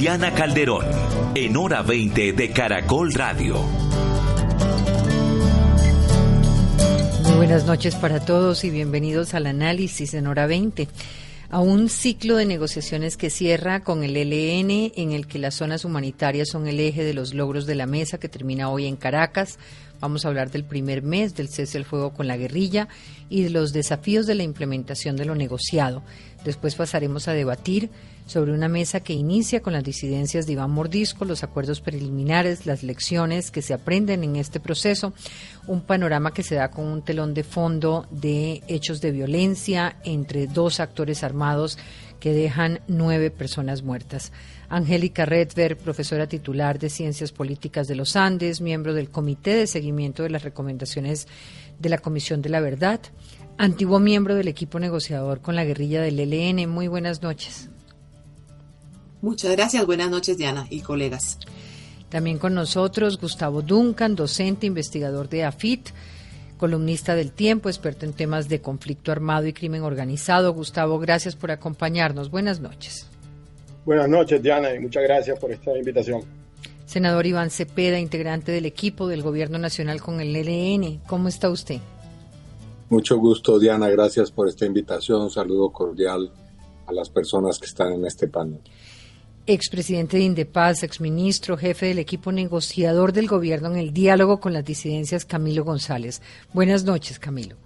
Diana Calderón, en Hora 20 de Caracol Radio. Muy buenas noches para todos y bienvenidos al análisis en hora 20, a un ciclo de negociaciones que cierra con el LN en el que las zonas humanitarias son el eje de los logros de la mesa que termina hoy en Caracas. Vamos a hablar del primer mes del cese al fuego con la guerrilla y de los desafíos de la implementación de lo negociado. Después pasaremos a debatir sobre una mesa que inicia con las disidencias de Iván Mordisco, los acuerdos preliminares, las lecciones que se aprenden en este proceso, un panorama que se da con un telón de fondo de hechos de violencia entre dos actores armados que dejan nueve personas muertas. Angélica Redver, profesora titular de Ciencias Políticas de los Andes, miembro del Comité de Seguimiento de las Recomendaciones de la Comisión de la Verdad, antiguo miembro del equipo negociador con la guerrilla del ELN. Muy buenas noches. Muchas gracias, buenas noches Diana y colegas. También con nosotros Gustavo Duncan, docente, investigador de AFIT, columnista del tiempo, experto en temas de conflicto armado y crimen organizado. Gustavo, gracias por acompañarnos. Buenas noches. Buenas noches, Diana, y muchas gracias por esta invitación. Senador Iván Cepeda, integrante del equipo del Gobierno Nacional con el ELN. ¿Cómo está usted? Mucho gusto, Diana. Gracias por esta invitación. Un saludo cordial a las personas que están en este panel expresidente de Indepaz, exministro, jefe del equipo negociador del gobierno en el diálogo con las disidencias, Camilo González. Buenas noches, Camilo.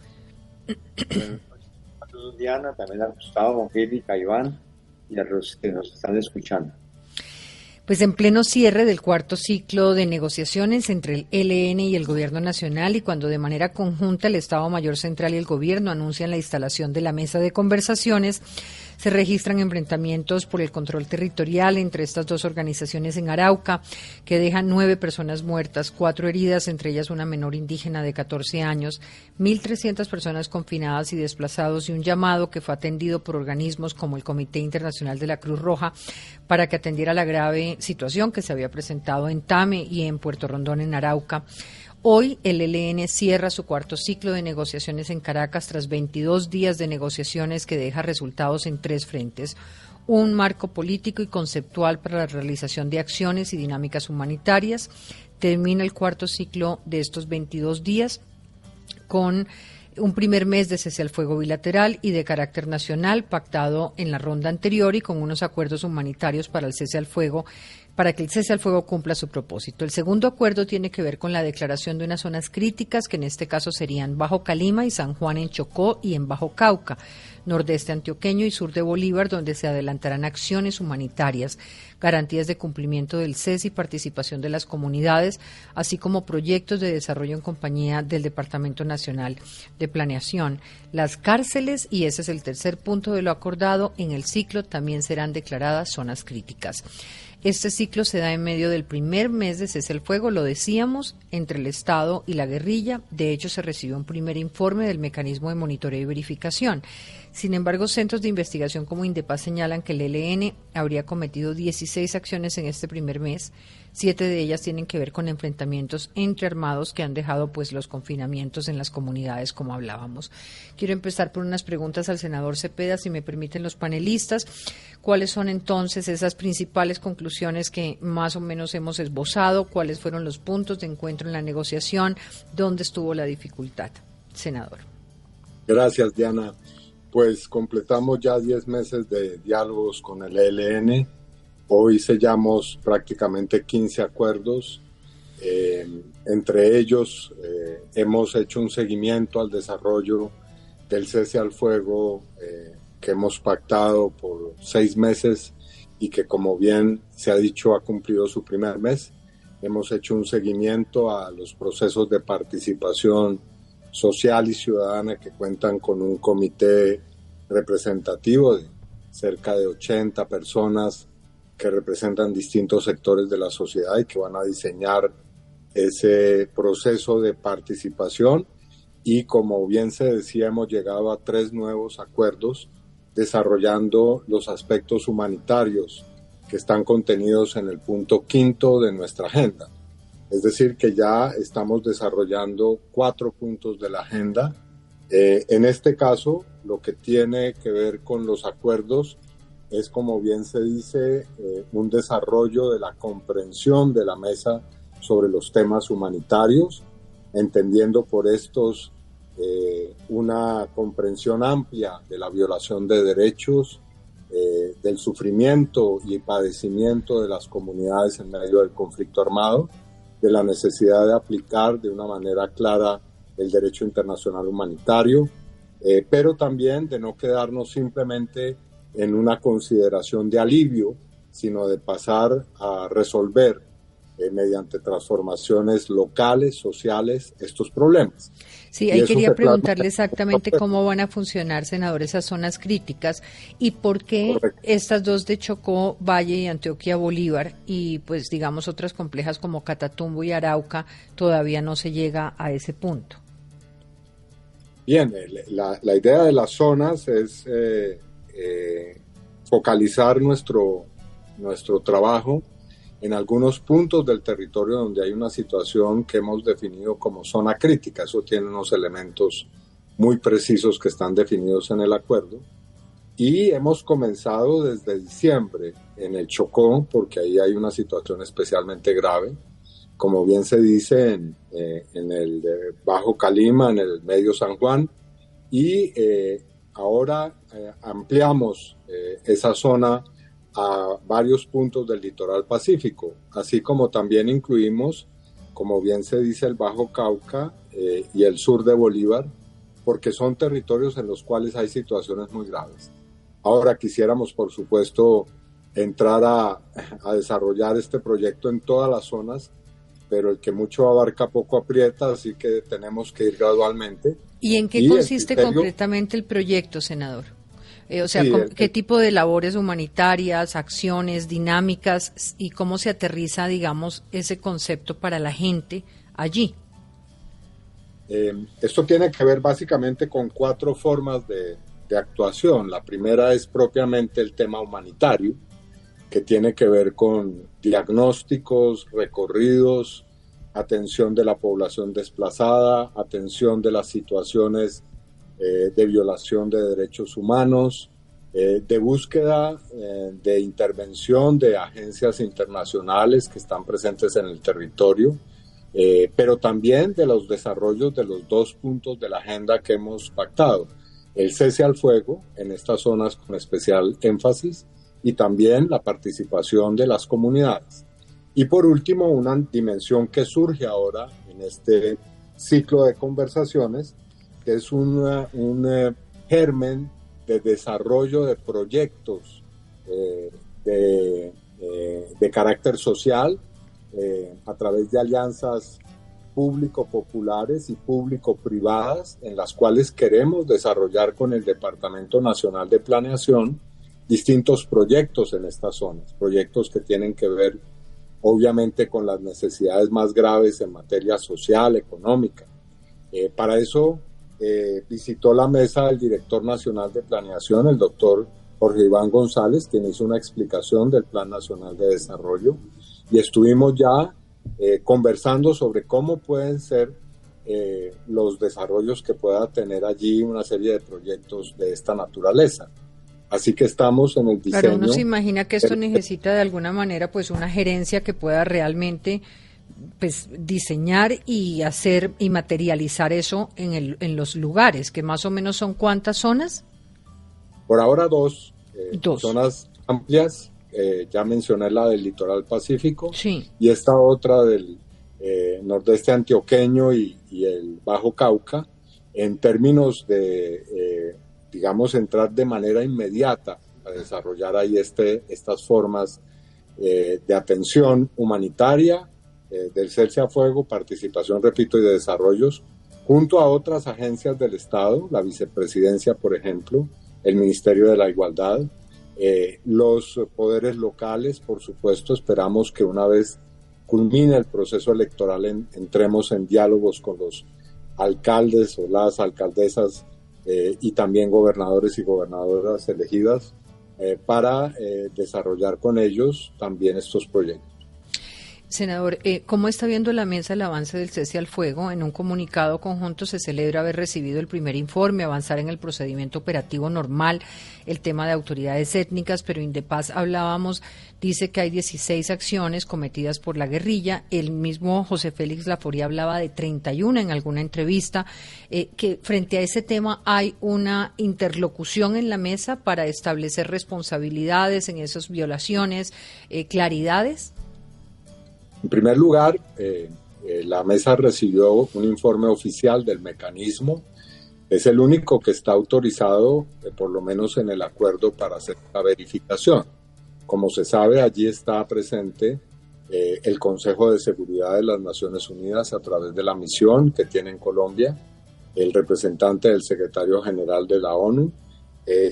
Saludos, Diana, también a Gustavo, Angélica, Iván y a los que nos están escuchando. Pues en pleno cierre del cuarto ciclo de negociaciones entre el ELN y el Gobierno Nacional y cuando de manera conjunta el Estado Mayor Central y el Gobierno anuncian la instalación de la mesa de conversaciones, se registran enfrentamientos por el control territorial entre estas dos organizaciones en Arauca, que dejan nueve personas muertas, cuatro heridas, entre ellas una menor indígena de 14 años, 1.300 personas confinadas y desplazados y un llamado que fue atendido por organismos como el Comité Internacional de la Cruz Roja para que atendiera la grave situación que se había presentado en Tame y en Puerto Rondón, en Arauca. Hoy el ELN cierra su cuarto ciclo de negociaciones en Caracas tras 22 días de negociaciones que deja resultados en tres frentes. Un marco político y conceptual para la realización de acciones y dinámicas humanitarias. Termina el cuarto ciclo de estos 22 días con un primer mes de cese al fuego bilateral y de carácter nacional pactado en la ronda anterior y con unos acuerdos humanitarios para el cese al fuego para que el cese al fuego cumpla su propósito. El segundo acuerdo tiene que ver con la declaración de unas zonas críticas, que en este caso serían Bajo Calima y San Juan en Chocó y en Bajo Cauca, nordeste antioqueño y sur de Bolívar, donde se adelantarán acciones humanitarias, garantías de cumplimiento del cese y participación de las comunidades, así como proyectos de desarrollo en compañía del Departamento Nacional de Planeación. Las cárceles, y ese es el tercer punto de lo acordado, en el ciclo también serán declaradas zonas críticas. Este ciclo se da en medio del primer mes de cese el fuego, lo decíamos, entre el Estado y la guerrilla. De hecho, se recibió un primer informe del mecanismo de monitoreo y verificación. Sin embargo, centros de investigación como Indepaz señalan que el ELN habría cometido 16 acciones en este primer mes. Siete de ellas tienen que ver con enfrentamientos entre armados que han dejado pues los confinamientos en las comunidades, como hablábamos. Quiero empezar por unas preguntas al senador Cepeda, si me permiten los panelistas. ¿Cuáles son entonces esas principales conclusiones que más o menos hemos esbozado? ¿Cuáles fueron los puntos de encuentro en la negociación? ¿Dónde estuvo la dificultad? Senador. Gracias, Diana. Pues completamos ya 10 meses de diálogos con el ELN Hoy sellamos prácticamente 15 acuerdos. Eh, entre ellos eh, hemos hecho un seguimiento al desarrollo del cese al fuego eh, que hemos pactado por seis meses y que como bien se ha dicho ha cumplido su primer mes. Hemos hecho un seguimiento a los procesos de participación social y ciudadana que cuentan con un comité representativo de cerca de 80 personas que representan distintos sectores de la sociedad y que van a diseñar ese proceso de participación. Y como bien se decía, hemos llegado a tres nuevos acuerdos desarrollando los aspectos humanitarios que están contenidos en el punto quinto de nuestra agenda. Es decir, que ya estamos desarrollando cuatro puntos de la agenda. Eh, en este caso, lo que tiene que ver con los acuerdos es, como bien se dice, eh, un desarrollo de la comprensión de la mesa sobre los temas humanitarios, entendiendo por estos eh, una comprensión amplia de la violación de derechos, eh, del sufrimiento y padecimiento de las comunidades en medio del conflicto armado, de la necesidad de aplicar de una manera clara el derecho internacional humanitario, pero también de no quedarnos simplemente en una consideración de alivio, sino de pasar a resolver eh, mediante transformaciones locales, sociales, estos problemas. Sí, ahí quería preguntarle exactamente cómo van a funcionar, senador, esas zonas críticas y por qué estas dos de Chocó, Valle y Antioquia Bolívar y pues digamos otras complejas como Catatumbo y Arauca todavía no se llega a ese punto. Bien, la, la idea de las zonas es eh, eh, focalizar nuestro, nuestro trabajo en algunos puntos del territorio donde hay una situación que hemos definido como zona crítica. Eso tiene unos elementos muy precisos que están definidos en el acuerdo. Y hemos comenzado desde diciembre en el Chocó, porque ahí hay una situación especialmente grave, como bien se dice en, eh, el Bajo Calima, en el Medio San Juan, y eh, ahora eh, ampliamos esa zona a varios puntos del litoral pacífico, así como también incluimos, como bien se dice, el Bajo Cauca eh, y el sur de Bolívar, porque son territorios en los cuales hay situaciones muy graves. Ahora quisiéramos, por supuesto, entrar a, a desarrollar este proyecto en todas las zonas, pero el que mucho abarca poco aprieta, así que tenemos que ir gradualmente. ¿Y en qué consiste concretamente el proyecto, senador? Eh, o sea, ¿qué tipo de labores humanitarias, acciones, dinámicas y cómo se aterriza, digamos, ese concepto para la gente allí? Eh, esto tiene que ver básicamente con cuatro formas de, de actuación. La primera es propiamente el tema humanitario, que tiene que ver con diagnósticos, recorridos, atención de la población desplazada, atención de las situaciones eh, de violación de derechos humanos, eh, de búsqueda eh, de intervención de agencias internacionales que están presentes en el territorio, pero también de los desarrollos de los dos puntos de la agenda que hemos pactado, el cese al fuego en estas zonas con especial énfasis y también la participación de las comunidades. Y por último, una dimensión que surge ahora en este ciclo de conversaciones que es un eh, germen de desarrollo de proyectos eh, de, eh, de, carácter social a través de alianzas público-populares y público-privadas en las cuales queremos desarrollar con el Departamento Nacional de Planeación distintos proyectos en estas zonas, proyectos que tienen que ver obviamente con las necesidades más graves en materia social, económica. para eso eh, visitó la mesa del director nacional de planeación, el doctor Jorge Iván González, quien hizo una explicación del Plan Nacional de Desarrollo, y estuvimos ya eh, conversando sobre cómo pueden ser eh, los desarrollos que pueda tener allí una serie de proyectos de esta naturaleza. Así que estamos en el diseño. Claro, uno se imagina que esto necesita de alguna manera pues una gerencia que pueda realmente pues diseñar y hacer y materializar eso en, el, en los lugares, que más o menos son cuántas zonas? Por ahora dos, eh, dos. zonas amplias, eh, ya mencioné la del litoral pacífico sí. y esta otra del eh, nordeste antioqueño y, y, el Bajo Cauca, en términos de, digamos, entrar de manera inmediata a desarrollar ahí este, estas formas de atención humanitaria eh, del Celse a Fuego, participación, repito, y de desarrollos, junto a otras agencias del Estado, la vicepresidencia, por ejemplo, el Ministerio de la Igualdad, Eh, los poderes locales, por supuesto, esperamos que una vez culmine el proceso electoral entremos en diálogos con los alcaldes o las alcaldesas eh, y también gobernadores y gobernadoras elegidas para desarrollar con ellos también estos proyectos. Senador, eh, ¿cómo está viendo la mesa el avance del cese al fuego? En un comunicado conjunto se celebra haber recibido el primer informe, avanzar en el procedimiento operativo normal, el tema de autoridades étnicas, pero Indepaz hablábamos, dice que hay 16 acciones cometidas por la guerrilla. El mismo José Félix Laforía hablaba de 31 en alguna entrevista. Eh, que frente a ese tema hay una interlocución en la mesa para establecer responsabilidades en esas violaciones, eh, claridades. En primer lugar, eh, eh, la mesa recibió un informe oficial del mecanismo. Es el único que está autorizado, eh, por lo menos en el acuerdo, para hacer la verificación. Como se sabe, allí está presente el Consejo de Seguridad de las Naciones Unidas a través de la misión que tiene en Colombia, el representante del secretario general de la ONU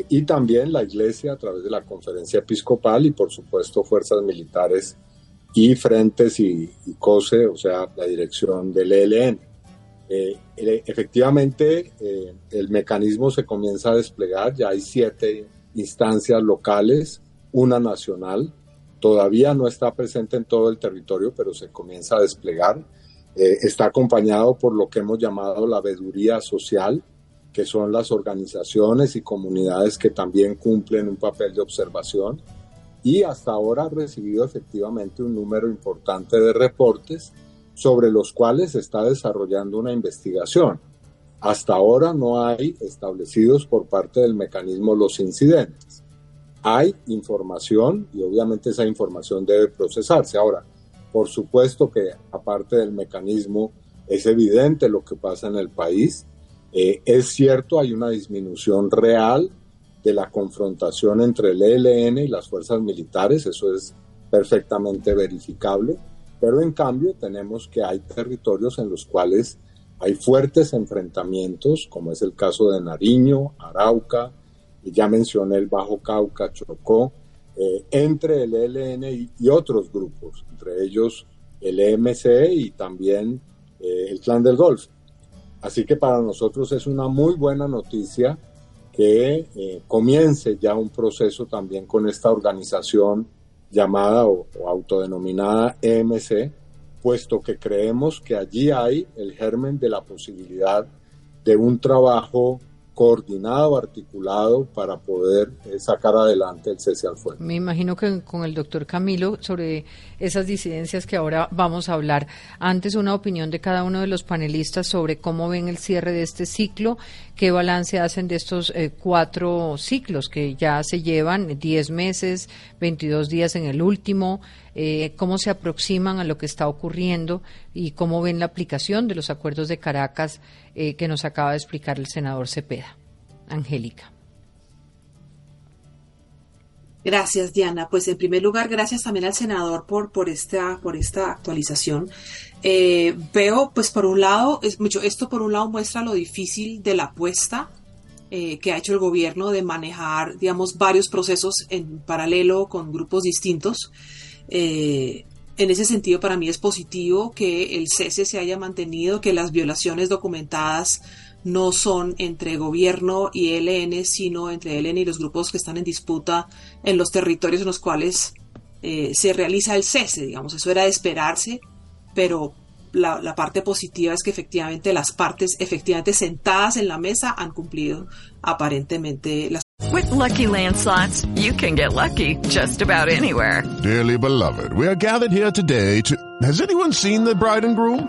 y también la Iglesia a través de la conferencia episcopal y por supuesto fuerzas militares y Frentes y, COSE, o sea, la dirección del ELN. Eh, efectivamente, eh, el mecanismo se comienza a desplegar, ya hay siete instancias locales, una nacional, todavía no está presente en todo el territorio, pero se comienza a desplegar. Eh, está acompañado por lo que hemos llamado la veeduría social, que son las organizaciones y comunidades que también cumplen un papel de observación y hasta ahora ha recibido efectivamente un número importante de reportes sobre los cuales se está desarrollando una investigación. Hasta ahora no hay establecidos por parte del mecanismo los incidentes. Hay información y obviamente esa información debe procesarse. Ahora, por supuesto que aparte del mecanismo es evidente lo que pasa en el país. Eh, es cierto, hay una disminución real de la confrontación entre el ELN y las fuerzas militares, eso es perfectamente verificable, pero en cambio tenemos que hay territorios en los cuales hay fuertes enfrentamientos, como es el caso de Nariño, Arauca, y ya mencioné el Bajo Cauca, Chocó, eh, entre el ELN y, otros grupos, entre ellos el EMC y también eh, el Clan del Golfo. Así que para nosotros es una muy buena noticia que eh, comience ya un proceso también con esta organización llamada o, autodenominada EMC, puesto que creemos que allí hay el germen de la posibilidad de un trabajo coordinado, articulado para poder eh, sacar adelante el cese al fuego. Me imagino que con el doctor Camilo sobre esas disidencias que ahora vamos a hablar. Antes una opinión de cada uno de los panelistas sobre cómo ven el cierre de este ciclo, qué balance hacen de estos eh, cuatro ciclos que ya se llevan, 10 meses, 22 días en el último, eh, cómo se aproximan a lo que está ocurriendo y cómo ven la aplicación de los acuerdos de Caracas eh, que nos acaba de explicar el senador Cepeda. Angélica. Gracias, Diana. Pues en primer lugar, gracias también al senador por, por, esta, por esta actualización. Eh, veo, pues por un lado, es mucho, esto por un lado muestra lo difícil de la apuesta que ha hecho el gobierno de manejar, digamos, varios procesos en paralelo con grupos distintos. Eh, en ese sentido, para mí es positivo que el cese se haya mantenido, que las violaciones documentadas no son entre gobierno y ELN, sino entre ELN y los grupos que están en disputa en los territorios en los cuales eh, se realiza el cese. Digamos, eso era de esperarse, pero la, la, parte positiva es que efectivamente las partes efectivamente sentadas en la mesa han cumplido aparentemente las With lucky landslots, you can get lucky just about anywhere. Dearly beloved, we are gathered here today to. Has anyone seen the bride and groom?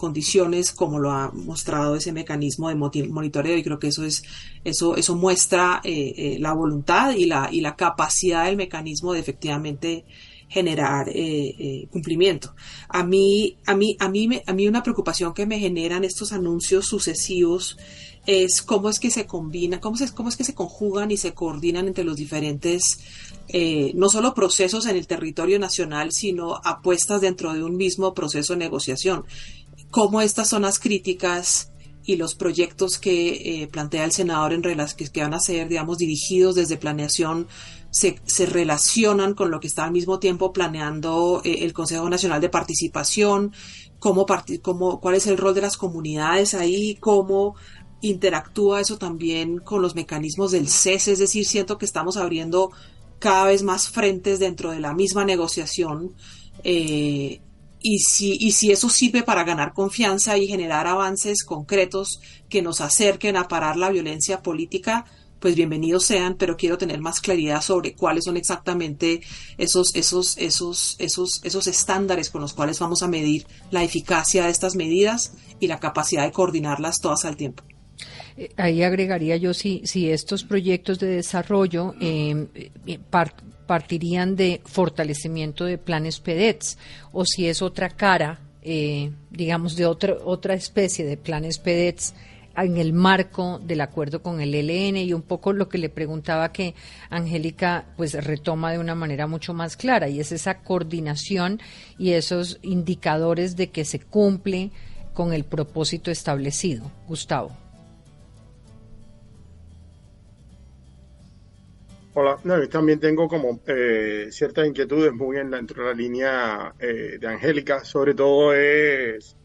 Condiciones como lo ha mostrado ese mecanismo de monitoreo y creo que eso es eso eso muestra eh, eh, la voluntad y la y la capacidad del mecanismo de efectivamente generar eh, cumplimiento. A mí, a mí, a mí, a mí una preocupación que me generan estos anuncios sucesivos es cómo es que se combina, cómo, cómo es que se conjugan y se coordinan entre los diferentes, no solo procesos en el territorio nacional, sino apuestas dentro de un mismo proceso de negociación. Cómo estas zonas críticas y los proyectos que eh, plantea el senador en relación que, van a ser, digamos, dirigidos desde planeación se, relacionan con lo que está al mismo tiempo planeando eh, el Consejo Nacional de Participación, cómo, cuál es el rol de las comunidades ahí, cómo interactúa eso también con los mecanismos del cese, es decir, siento que estamos abriendo cada vez más frentes dentro de la misma negociación eh, y, si, y si eso sirve para ganar confianza y generar avances concretos que nos acerquen a parar la violencia política, pues bienvenidos sean, pero quiero tener más claridad sobre cuáles son exactamente esos, esos, esos, esos, esos estándares con los cuales vamos a medir la eficacia de estas medidas y la capacidad de coordinarlas todas al tiempo. Eh, ahí agregaría yo si, si estos proyectos de desarrollo em, eh, partirían de fortalecimiento de planes PEDETS o si es otra cara, eh, digamos, de otra, otra especie de planes PEDETS en el marco del acuerdo con el ELN y un poco lo que le preguntaba que Angélica pues retoma de una manera mucho más clara y es esa coordinación y esos indicadores de que se cumple con el propósito establecido. Gustavo. Hola, yo también tengo como eh, ciertas inquietudes muy en de la línea eh, de Angélica, sobre todo es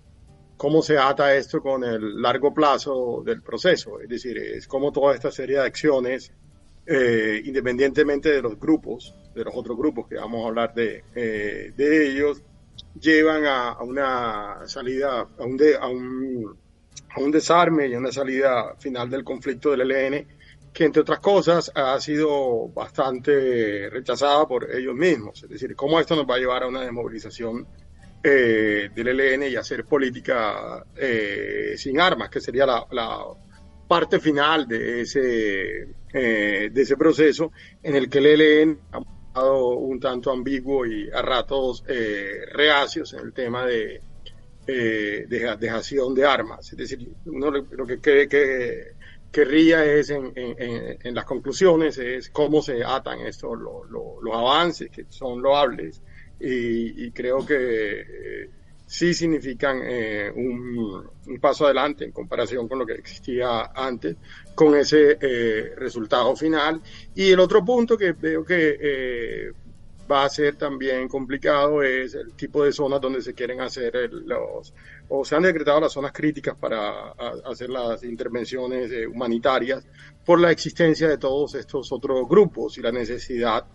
cómo se ata esto con el largo plazo del proceso, es decir, es cómo toda esta serie de acciones, eh, independientemente de los grupos, de los otros grupos que vamos a hablar de, de ellos, llevan a, una salida, a un, un, a un desarme y a una salida final del conflicto del ELN que entre otras cosas ha sido bastante rechazada por ellos mismos. Es decir, cómo esto nos va a llevar a una desmovilización eh, del ELN y hacer política eh, sin armas, que sería la, parte final de ese, eh, de ese proceso en el que el ELN ha estado un tanto ambiguo y a ratos reacios en el tema de, de dejación de armas. Es decir, uno lo que cree que querría es en, en, las conclusiones es cómo se atan estos los avances que son loables. Y, creo que eh, sí significan eh, un, paso adelante en comparación con lo que existía antes con ese eh, resultado final. Y el otro punto que veo que va a ser también complicado es el tipo de zonas donde se quieren hacer los, o se han decretado las zonas críticas para hacer las intervenciones eh, humanitarias por la existencia de todos estos otros grupos y la necesidad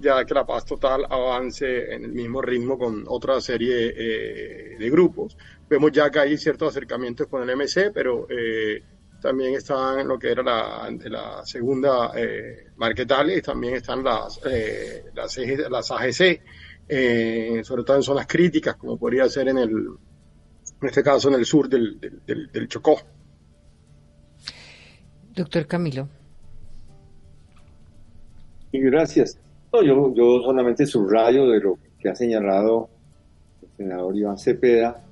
ya que la paz total avance en el mismo ritmo con otra serie eh, de grupos. Vemos ya que hay ciertos acercamientos con el MC, pero eh, también están lo que era la, la segunda eh, y también están las, eh, las, las AGC, eh, sobre todo en zonas críticas, como podría ser en el, en este caso en el sur del, del, Chocó. Doctor Camilo. Y gracias. yo, yo solamente subrayo de lo que ha señalado el senador Iván Cepeda,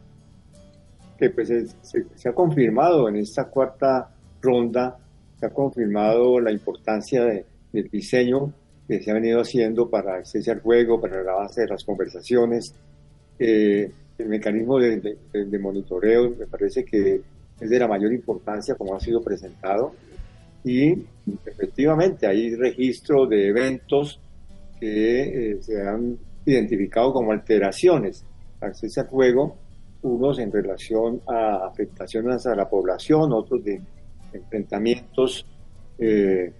que pues se, ha confirmado en esta cuarta ronda, se ha confirmado la importancia del diseño que se ha venido haciendo para al juego, para el avance de las conversaciones. Eh, el mecanismo de, monitoreo me parece que es de la mayor importancia como ha sido presentado y efectivamente hay registro de eventos que eh, se han identificado como alteraciones al cese al fuego unos en relación a afectaciones a la población, otros de enfrentamientos eh,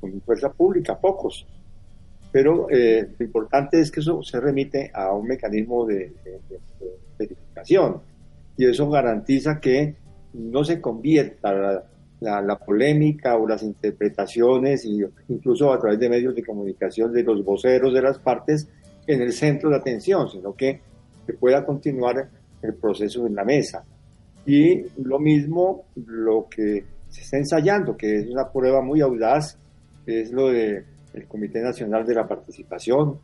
con fuerza pública, pocos. Pero eh, lo importante es que eso se remite a un mecanismo de, verificación y eso garantiza que no se convierta la, la, polémica o las interpretaciones, y incluso a través de medios de comunicación de los voceros de las partes, en el centro de atención, sino que se pueda continuar el proceso en la mesa. Y lo mismo lo que se está ensayando, que es una prueba muy audaz, es lo del Comité Nacional de la Participación,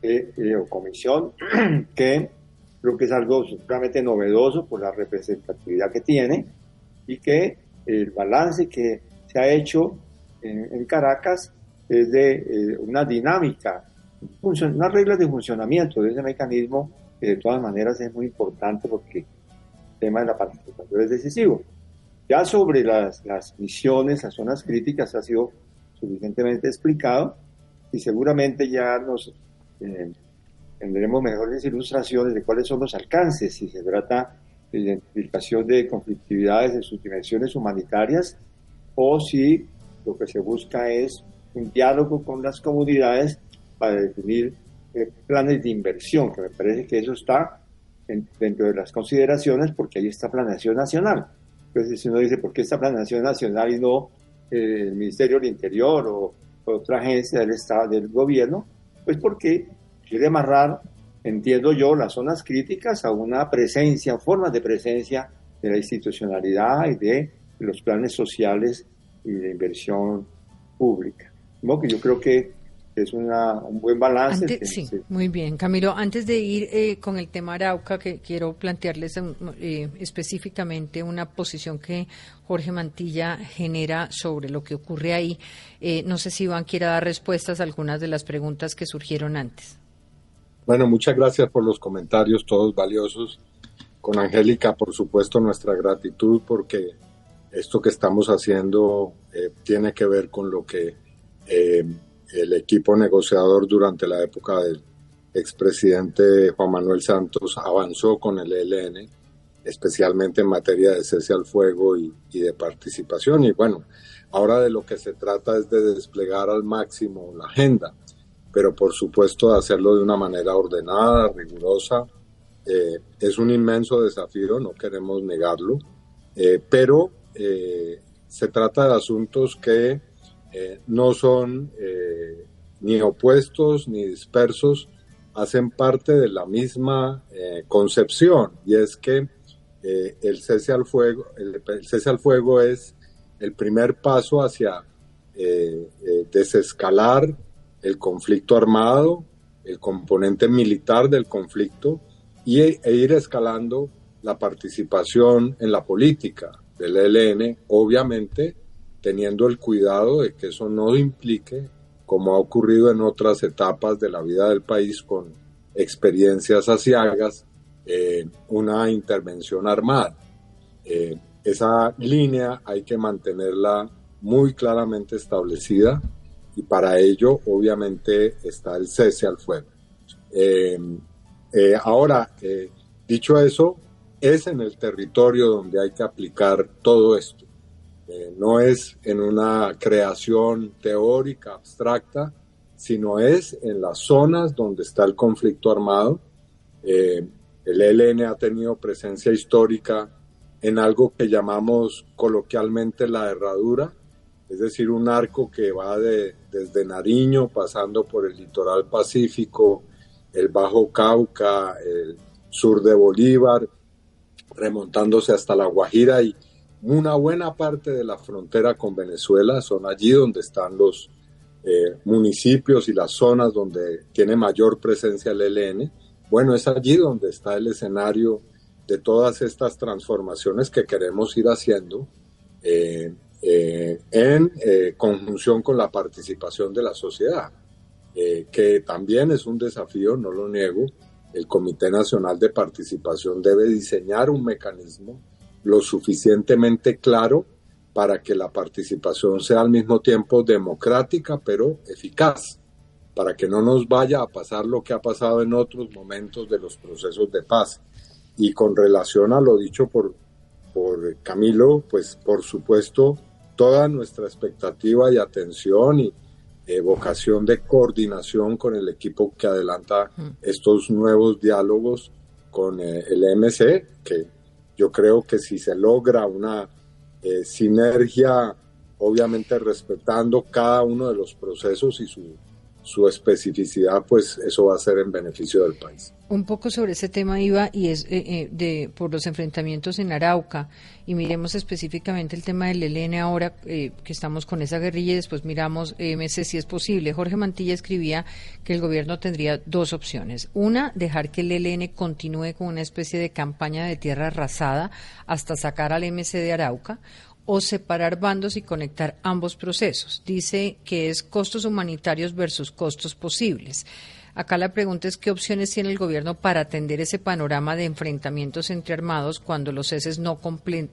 eh, o comisión que creo que es algo supremamente novedoso por la representatividad que tiene y que el balance que se ha hecho en, Caracas es de una dinámica, unas reglas de funcionamiento de ese mecanismo que de todas maneras es muy importante porque el tema de la participación es decisivo. Ya sobre las, las misiones, las zonas críticas ha sido suficientemente explicado y seguramente ya nos eh, tendremos mejores ilustraciones de cuáles son los alcances, si se trata de identificación de conflictividades en sus dimensiones humanitarias o si lo que se busca es un diálogo con las comunidades para definir eh, planes de inversión, que me parece que eso está dentro de las consideraciones porque ahí está planeación nacional. Entonces, si uno dice, ¿por qué está planeación nacional y no eh, el Ministerio del Interior o, otra agencia del Estado, del gobierno? Pues porque quiere amarrar, entiendo yo, las zonas críticas a una presencia, formas de presencia de la institucionalidad y de los planes sociales y de inversión pública. ¿no? Que yo creo que es un buen balance. sí, muy bien. Camilo, antes de ir eh, con el tema Arauca, que quiero plantearles eh, específicamente una posición que Jorge Mantilla genera sobre lo que ocurre ahí. Eh, no sé si Iván quiera dar respuestas a algunas de las preguntas que surgieron antes. Bueno, muchas gracias por los comentarios, todos valiosos. Con Angélica, por supuesto, nuestra gratitud porque esto que estamos haciendo tiene que ver con lo que el equipo negociador durante la época del expresidente Juan Manuel Santos avanzó con el ELN, especialmente en materia de cese al fuego y, de participación. Y bueno, ahora de lo que se trata es de desplegar al máximo la agenda, pero por supuesto de hacerlo de una manera ordenada, rigurosa. Eh, es un inmenso desafío, no queremos negarlo, eh, pero eh, se trata de asuntos que eh, no son eh, ni opuestos ni dispersos, hacen parte de la misma eh, concepción. Y es que el cese al fuego, el, cese al fuego es el primer paso hacia desescalar el conflicto armado, el componente militar del conflicto y, e ir escalando la participación en la política del ELN, obviamente teniendo el cuidado de que eso no implique, como ha ocurrido en otras etapas de la vida del país con experiencias asiagas, eh, una intervención armada. Eh, esa línea hay que mantenerla muy claramente establecida y para ello obviamente está el cese al fuego. Eh, ahora, dicho eso, es en el territorio donde hay que aplicar todo esto. Eh, no es en una creación teórica, abstracta, sino es en las zonas donde está el conflicto armado. Eh, el ELN ha tenido presencia histórica en algo que llamamos coloquialmente la herradura, es decir, un arco que va de, desde Nariño, pasando por el litoral pacífico, el Bajo Cauca, el sur de Bolívar, remontándose hasta la Guajira y, una buena parte de la frontera con Venezuela son allí donde están los eh, municipios y las zonas donde tiene mayor presencia el ELN. Bueno, es allí donde está el escenario de todas estas transformaciones que queremos ir haciendo eh, eh, en conjunción con la participación de la sociedad, que también es un desafío, no lo niego. El Comité Nacional de Participación debe diseñar un mecanismo lo suficientemente claro para que la participación sea al mismo tiempo democrática pero eficaz, para que no nos vaya a pasar lo que ha pasado en otros momentos de los procesos de paz. Y con relación a lo dicho por, por Camilo, pues por supuesto toda nuestra expectativa y atención y vocación de coordinación con el equipo que adelanta estos nuevos diálogos con eh, el MC, que yo creo que si se logra una eh, sinergia, obviamente respetando cada uno de los procesos y su, su especificidad, pues eso va a ser en beneficio del país. Un poco sobre ese tema iba y es eh, eh, de por los enfrentamientos en Arauca y miremos específicamente el tema del ELN ahora eh, que estamos con esa guerrilla y después miramos MC si es posible. Jorge Mantilla escribía que el gobierno tendría dos opciones. Una, dejar que el ELN continúe con una especie de campaña de tierra arrasada hasta sacar al MC de Arauca o separar bandos y conectar ambos procesos. Dice que es costos humanitarios versus costos posibles. Acá la pregunta es qué opciones tiene el gobierno para atender ese panorama de enfrentamientos entre armados cuando los ceses no,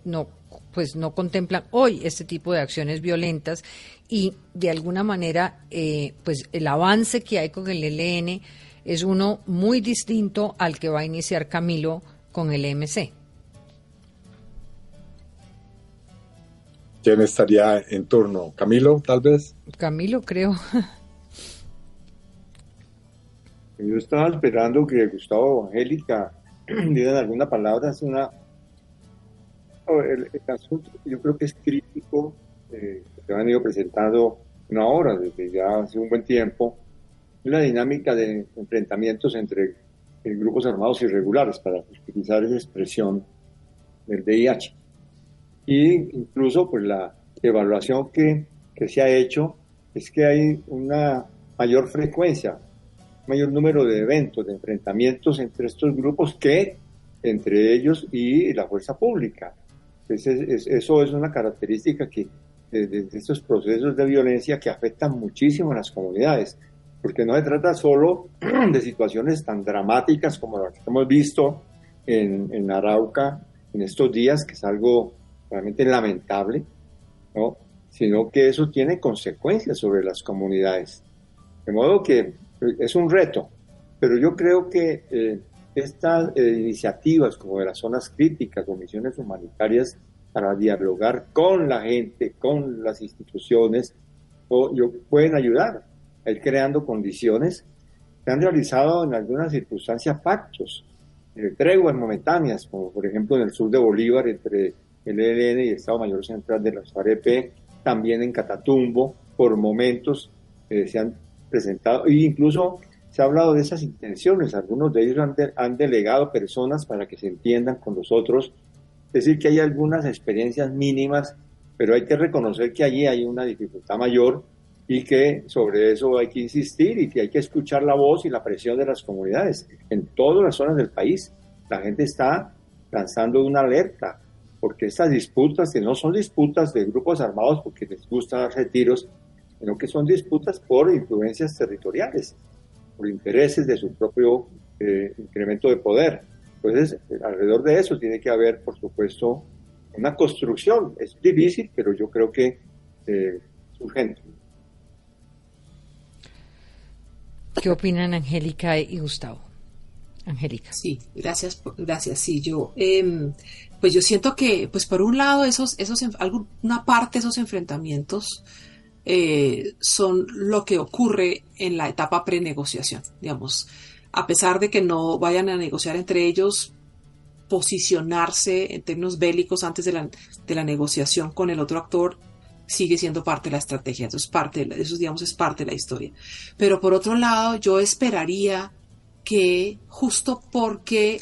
no, pues no contemplan hoy este tipo de acciones violentas y de alguna manera eh, pues el avance que hay con el ELN es uno muy distinto al que va a iniciar Camilo con el EMC. ¿Quién estaría en turno? ¿Camilo, tal vez? Camilo, creo. Yo estaba esperando que Gustavo Angélica diera alguna palabra. Es una. El, asunto yo creo que es crítico, eh, que han ido presentando una hora desde ya hace un buen tiempo, la dinámica de enfrentamientos entre grupos armados irregulares, para utilizar esa expresión del VIH y incluso pues la evaluación que, que se ha hecho es que hay una mayor frecuencia, mayor número de eventos, de enfrentamientos entre estos grupos que entre ellos y la fuerza pública. Entonces, eso es una característica que de, estos procesos de violencia que afectan muchísimo a las comunidades, porque no se trata solo de situaciones tan dramáticas como las que hemos visto en, en Arauca en estos días, que es algo realmente lamentable, ¿no? sino que eso tiene consecuencias sobre las comunidades. De modo que es un reto, pero yo creo que eh, estas eh, iniciativas como de las zonas críticas, comisiones humanitarias, para dialogar con la gente, con las instituciones, o, yo, pueden ayudar a ir creando condiciones. Se han realizado en algunas circunstancias pactos, eh, treguas momentáneas, como por ejemplo en el sur de Bolívar entre el ELN y el Estado Mayor Central de la FAREP, también en Catatumbo, por momentos eh, se han presentado, e incluso se ha hablado de esas intenciones, algunos de ellos han, han delegado personas para que se entiendan con los otros, es decir, que hay algunas experiencias mínimas, pero hay que reconocer que allí hay una dificultad mayor y que sobre eso hay que insistir y que hay que escuchar la voz y la presión de las comunidades en todas las zonas del país. La gente está lanzando una alerta porque estas disputas, que no son disputas de grupos armados porque les gusta darse tiros, sino que son disputas por influencias territoriales, por intereses de su propio eh, incremento de poder. Entonces, alrededor de eso tiene que haber, por supuesto, una construcción. Es difícil, pero yo creo que eh, es urgente. ¿Qué opinan Angélica y Gustavo? Angélica. Sí, gracias, gracias. Sí, yo, eh, pues yo siento que, pues por un lado, esos, esos, alguna parte de esos enfrentamientos eh, son lo que ocurre en la etapa prenegociación, digamos, a pesar de que no vayan a negociar entre ellos, posicionarse en términos bélicos antes de la, de la negociación con el otro actor sigue siendo parte de la estrategia, eso es parte de eso digamos es parte de la historia. Pero por otro lado, yo esperaría que justo porque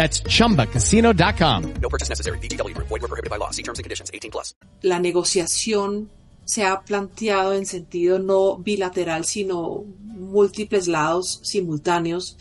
That's ChumbaCasino.com. No purchase necessary. BGW. Void were prohibited by law. See terms and conditions. 18 plus. La negociación se ha planteado en sentido no bilateral, sino múltiples lados simultáneos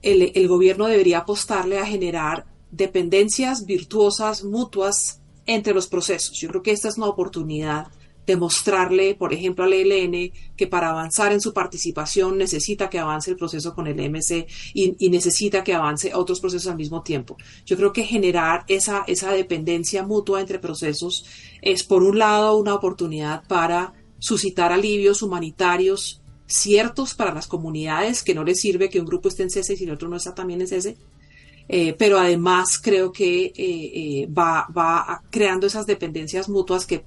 el, el gobierno debería apostarle a generar dependencias virtuosas, mutuas entre los procesos. Yo creo que esta es una oportunidad demostrarle, por ejemplo, al ELN que para avanzar en su participación necesita que avance el proceso con el MC y, necesita que avance otros procesos al mismo tiempo. Yo creo que generar esa, esa dependencia mutua entre procesos es, por un lado, una oportunidad para suscitar alivios humanitarios ciertos para las comunidades, que no les sirve que un grupo esté en cese y si el otro no está también en cese. Eh, pero además creo que eh, eh, va, va creando esas dependencias mutuas que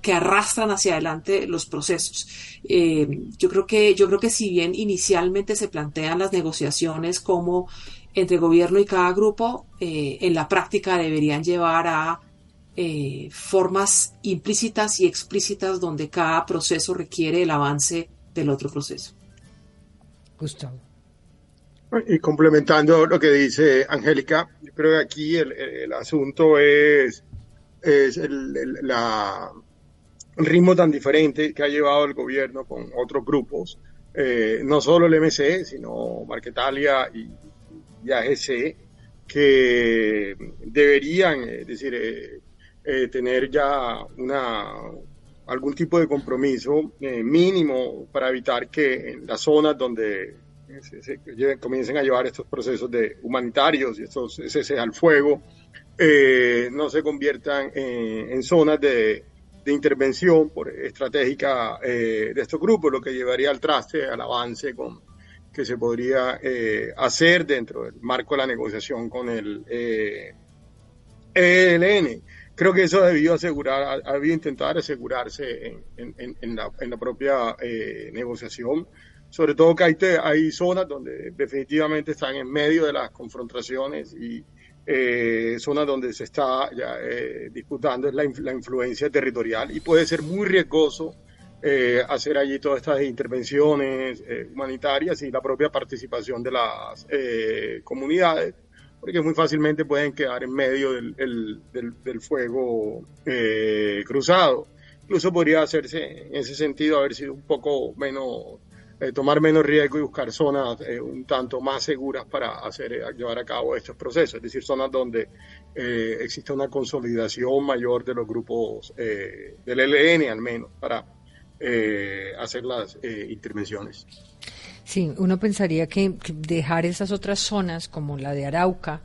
que arrastran hacia adelante los procesos. Eh, yo creo que yo creo que si bien inicialmente se plantean las negociaciones como entre gobierno y cada grupo, eh, en la práctica deberían llevar a eh, formas implícitas y explícitas donde cada proceso requiere el avance del otro proceso. Gustavo. Y complementando lo que dice Angélica, yo creo que aquí el, asunto es, es la, ritmo tan diferente que ha llevado el gobierno con otros grupos, eh, no solo el MCE, sino Marquetalia y, y AGC, que deberían, es decir, eh, eh, tener ya una algún tipo de compromiso mínimo para evitar que en las zonas donde se, comiencen a llevar estos procesos de humanitarios y estos cese al fuego no se conviertan en zonas de de intervención por, estratégica eh, de estos grupos, lo que llevaría al traste, al avance con, que se podría eh, hacer dentro del marco de la negociación con el ELN. E Creo que eso debió asegurar, ha debido intentar asegurarse en, en, en, la, en la, propia eh, negociación. Sobre todo que hay, hay zonas donde definitivamente están en medio de las confrontaciones y, eh, zonas donde se está ya, eh, disputando la, la, influencia territorial y puede ser muy riesgoso eh, hacer allí todas estas intervenciones eh, humanitarias y la propia participación de las eh, comunidades, porque muy fácilmente pueden quedar en medio del, el, del, del fuego cruzado. Incluso podría hacerse en ese sentido haber sido un poco menos eh, tomar menos riesgo y buscar zonas eh, un tanto más seguras para hacer eh, llevar a cabo estos procesos, es decir, zonas donde exista una consolidación mayor de los grupos del ELN al menos para hacer las intervenciones. Sí, uno pensaría que dejar esas otras zonas como la de Arauca,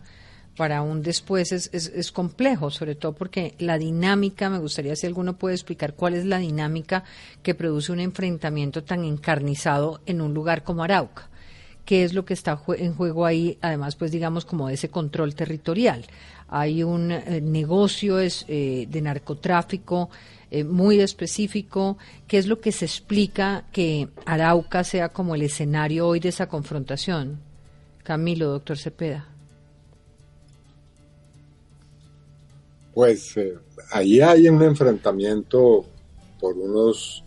para un después es, es, complejo, sobre todo porque la dinámica, me gustaría si alguno puede explicar cuál es la dinámica que produce un enfrentamiento tan encarnizado en un lugar como Arauca. ¿Qué es lo que está en juego ahí? Además, pues digamos como ese control territorial. Hay un eh, negocio eh, de narcotráfico eh, muy específico. ¿Qué es lo que se explica que Arauca sea como el escenario hoy de esa confrontación? Camilo, doctor Cepeda. Pues eh, ahí hay un enfrentamiento por unos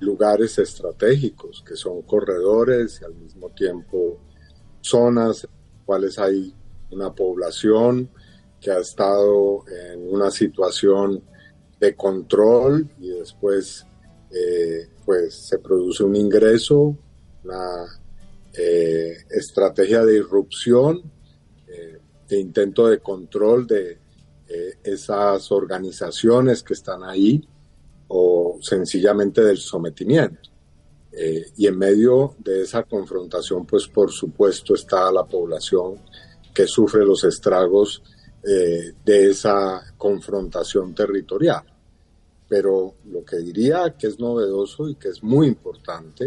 lugares estratégicos que son corredores y al mismo tiempo zonas en las cuales hay una población que ha estado en una situación de control y después eh, pues se produce un ingreso, una eh, estrategia de irrupción, de intento de control de eh, esas organizaciones que están ahí o sencillamente del sometimiento. Eh, y en medio de esa confrontación, pues por supuesto está la población que sufre los estragos eh, de esa confrontación territorial. Pero lo que diría que es novedoso y que es muy importante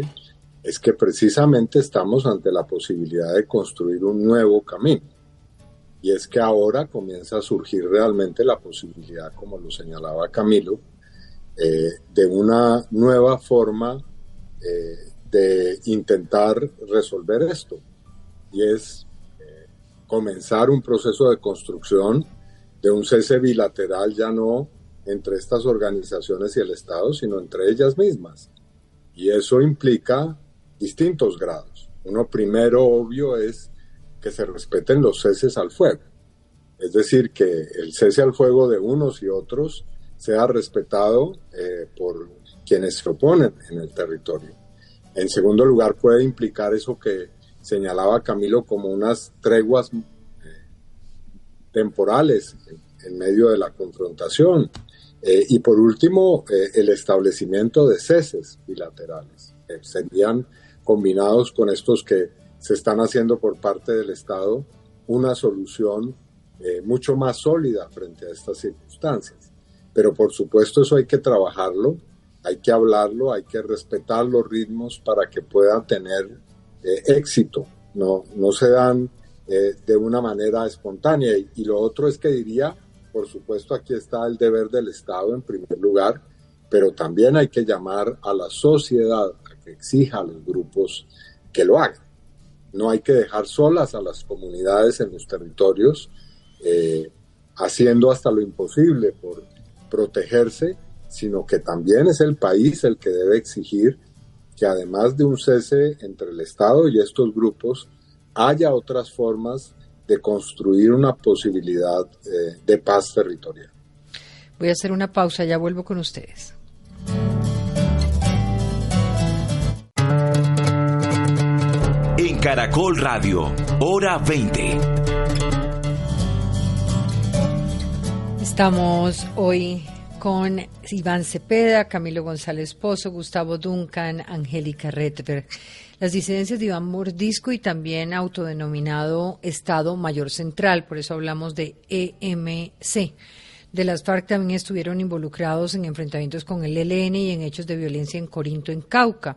es que precisamente estamos ante la posibilidad de construir un nuevo camino y es que ahora comienza a surgir realmente la posibilidad, como lo señalaba Camilo, eh, de una nueva forma eh, de intentar resolver esto. Y es eh, comenzar un proceso de construcción de un cese bilateral ya no entre estas organizaciones y el Estado, sino entre ellas mismas. Y eso implica distintos grados. Uno primero, obvio, es que se respeten los ceses al fuego. Es decir, que el cese al fuego de unos y otros sea respetado eh, por quienes se oponen en el territorio. En segundo lugar, puede implicar eso que señalaba Camilo como unas treguas eh, temporales en medio de la confrontación. Eh, y por último, el establecimiento de ceses bilaterales. serían combinados con estos que se están haciendo por parte del Estado una solución mucho más sólida frente a estas circunstancias. Pero por supuesto eso hay que trabajarlo, hay que hablarlo, hay que respetar los ritmos para que pueda tener éxito. No, no se dan de una manera espontánea. y lo otro es que diría por supuesto, aquí está el deber del Estado en primer lugar, pero también hay que llamar a la sociedad a que exija a los grupos que lo hagan. No hay que dejar solas a las comunidades en los territorios, eh, haciendo hasta lo imposible por protegerse, sino que también es el país el que debe exigir que además de un cese entre el Estado y estos grupos, haya otras formas de construir una posibilidad eh, de paz territorial. Voy a hacer una pausa, ya vuelvo con ustedes. Caracol Radio, hora 20. Estamos hoy con Iván Cepeda, Camilo González Pozo, Gustavo Duncan, Angélica Redberg las disidencias de Iván Mordisco y también autodenominado Estado Mayor Central, por eso hablamos de EMC. De las FARC también estuvieron involucrados en enfrentamientos con el ELN y en hechos de violencia en Corinto, en Cauca,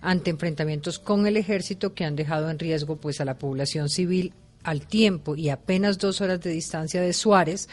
ante enfrentamientos con el ejército que han dejado en riesgo pues a la población civil al tiempo y apenas dos horas de distancia de Suárez,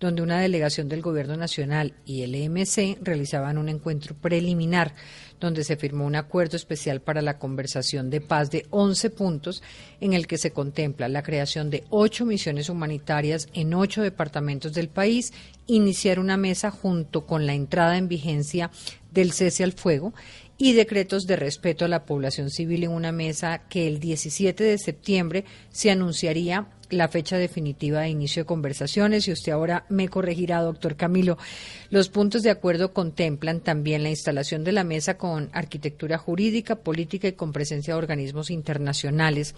donde una delegación del Gobierno Nacional y el EMC realizaban un encuentro preliminar donde se firmó un acuerdo especial para la conversación de paz de 11 puntos en el que se contempla la creación de ocho misiones humanitarias en ocho departamentos del país, iniciar una mesa junto con la entrada en vigencia del cese al fuego y decretos de respeto a la población civil en una mesa que el 17 de septiembre se anunciaría la fecha definitiva de inicio de conversaciones y usted ahora me corregirá, doctor Camilo. Los puntos de acuerdo contemplan también la instalación de la mesa con arquitectura jurídica, política y con presencia de organismos internacionales.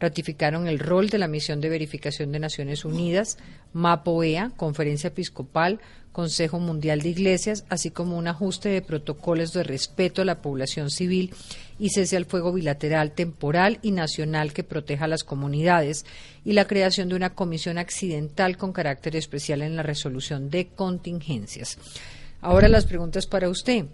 Ratificaron el rol de la misión de verificación de Naciones Unidas, MAPOEA, Conferencia Episcopal, Consejo Mundial de Iglesias, así como un ajuste de protocolos de respeto a la población civil y cese al fuego bilateral, temporal y nacional que proteja a las comunidades, y la creación de una comisión accidental con carácter especial en la resolución de contingencias. Ahora las preguntas para usted.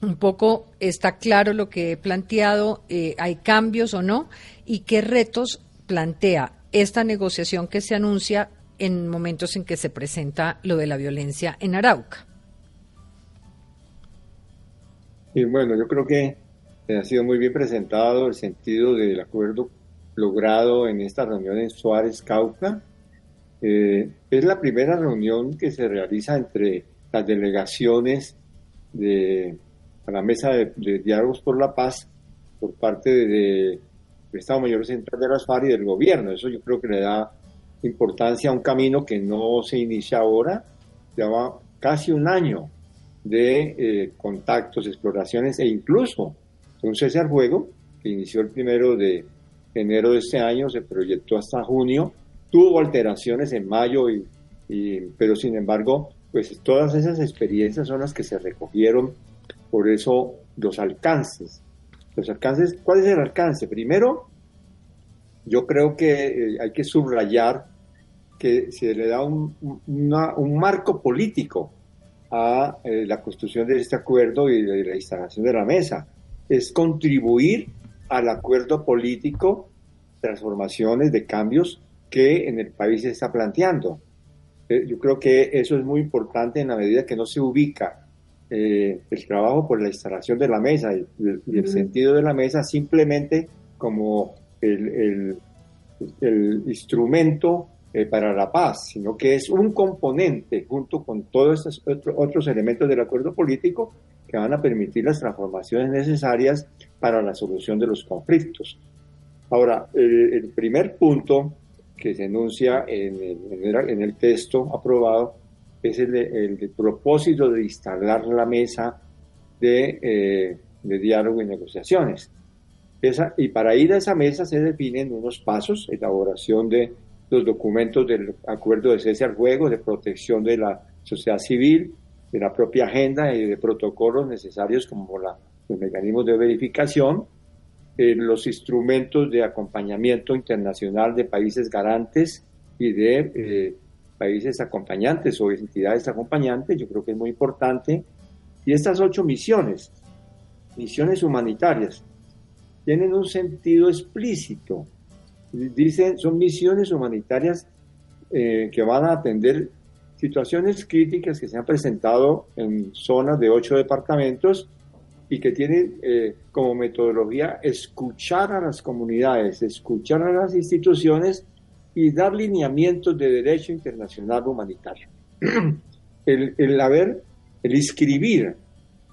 Un poco está claro lo que he planteado, eh, hay cambios o no, y qué retos plantea esta negociación que se anuncia en momentos en que se presenta lo de la violencia en Arauca. Y bueno, yo creo que ha sido muy bien presentado el sentido del acuerdo logrado en esta reunión en Suárez, Cauca. Eh, es la primera reunión que se realiza entre las delegaciones de la mesa de, diálogos por la paz por parte del Estado Mayor Central de las FARC y del gobierno. Eso yo creo que le da importancia a un camino que no se inicia ahora, lleva casi un año de eh, contactos, exploraciones e incluso un cese al fuego que inició el primero de enero de este año, se proyectó hasta junio, tuvo alteraciones en mayo, y, pero sin embargo, pues todas esas experiencias son las que se recogieron, por eso los alcances. Los alcances, ¿cuál es el alcance? Primero, yo creo que eh, hay que subrayar que se le da un, un marco político a eh, la construcción de este acuerdo y de la instalación de la mesa. Es contribuir al acuerdo político, transformaciones, de cambios que en el país se está planteando. Eh, yo creo que eso es muy importante en la medida que no se ubica eh, el trabajo por la instalación de la mesa y, el sentido de la mesa simplemente como el, el, el instrumento eh, para la paz, sino que es un componente junto con todos estos otros elementos del acuerdo político que van a permitir las transformaciones necesarias para la solución de los conflictos. Ahora, el primer punto que se enuncia en el, texto aprobado es el, propósito de instalar la mesa de, eh, diálogo y negociaciones. Y para ir a esa mesa se definen unos pasos, elaboración de los documentos del acuerdo de cese al fuego, de protección de la sociedad civil, de la propia agenda y de protocolos necesarios como la, los mecanismos de verificación, eh, los instrumentos de acompañamiento internacional de países garantes y de eh, países acompañantes o entidades acompañantes, yo creo que es muy importante. Y estas ocho misiones, misiones humanitarias, tienen un sentido explícito. Dicen, son misiones humanitarias eh, que van a atender situaciones críticas que se han presentado en zonas de ocho departamentos y que tienen eh, como metodología escuchar a las comunidades, escuchar a las instituciones y dar lineamientos de derecho internacional humanitario. el, el haber, el inscribir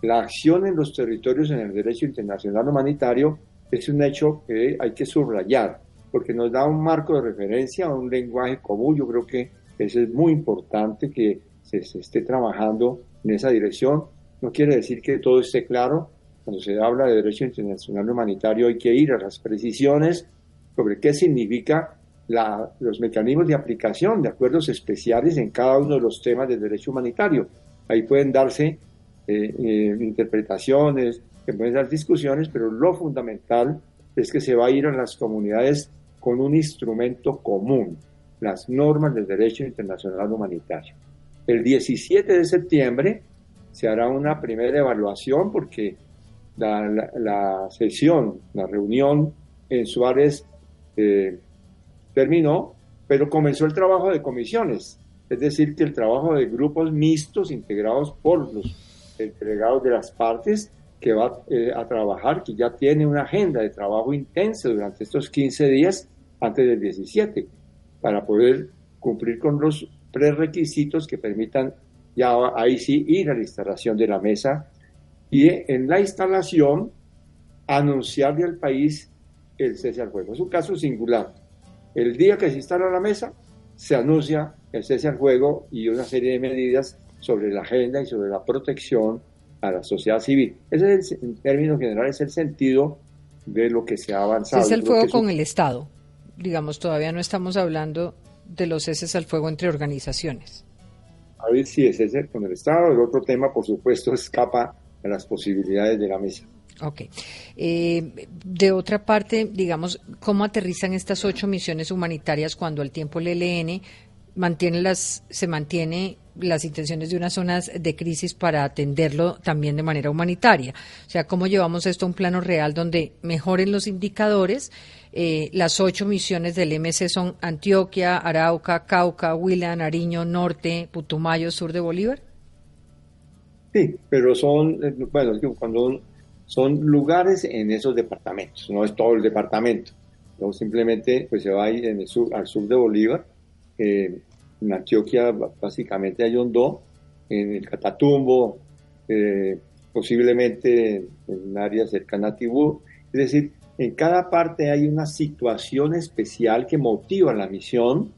la acción en los territorios en el derecho internacional humanitario es un hecho que hay que subrayar, porque nos da un marco de referencia, un lenguaje común. Yo creo que eso es muy importante que se, se esté trabajando en esa dirección. No quiere decir que todo esté claro. Cuando se habla de derecho internacional humanitario hay que ir a las precisiones sobre qué significa la, los mecanismos de aplicación de acuerdos especiales en cada uno de los temas del derecho humanitario. Ahí pueden darse eh, eh, interpretaciones, que pueden dar discusiones, pero lo fundamental es que se va a ir a las comunidades con un instrumento común, las normas del derecho internacional humanitario. El 17 de septiembre se hará una primera evaluación porque la, la, la sesión, la reunión en Suárez eh, terminó, pero comenzó el trabajo de comisiones, es decir, que el trabajo de grupos mixtos integrados por los delegados de las partes que va eh, a trabajar, que ya tiene una agenda de trabajo intensa durante estos 15 días antes del 17, para poder cumplir con los prerequisitos que permitan ya ahí sí ir a la instalación de la mesa y en la instalación anunciarle al país el cese al fuego. Es un caso singular. El día que se instala la mesa, se anuncia el cese al fuego y una serie de medidas sobre la agenda y sobre la protección a la sociedad civil. Ese es, el, en términos generales, el sentido de lo que se ha avanzado. Cese al fuego con un... el Estado. Digamos, todavía no estamos hablando de los ceses al fuego entre organizaciones. A ver si es cese con el Estado. El otro tema, por supuesto, escapa a las posibilidades de la mesa. Ok. Eh, de otra parte, digamos, ¿cómo aterrizan estas ocho misiones humanitarias cuando al tiempo el ELN mantiene las, se mantiene las intenciones de unas zonas de crisis para atenderlo también de manera humanitaria. O sea, cómo llevamos esto a un plano real donde mejoren los indicadores. Eh, las ocho misiones del MC son Antioquia, Arauca, Cauca, Huila, Nariño, Norte, Putumayo, sur de Bolívar. Sí, pero son, bueno, cuando son lugares en esos departamentos, no es todo el departamento. Luego simplemente pues se va a ir en el sur, al sur de Bolívar. Eh, en Antioquia básicamente hay Hondo, en el Catatumbo, eh, posiblemente en un área cercana a Tibú. Es decir, en cada parte hay una situación especial que motiva la misión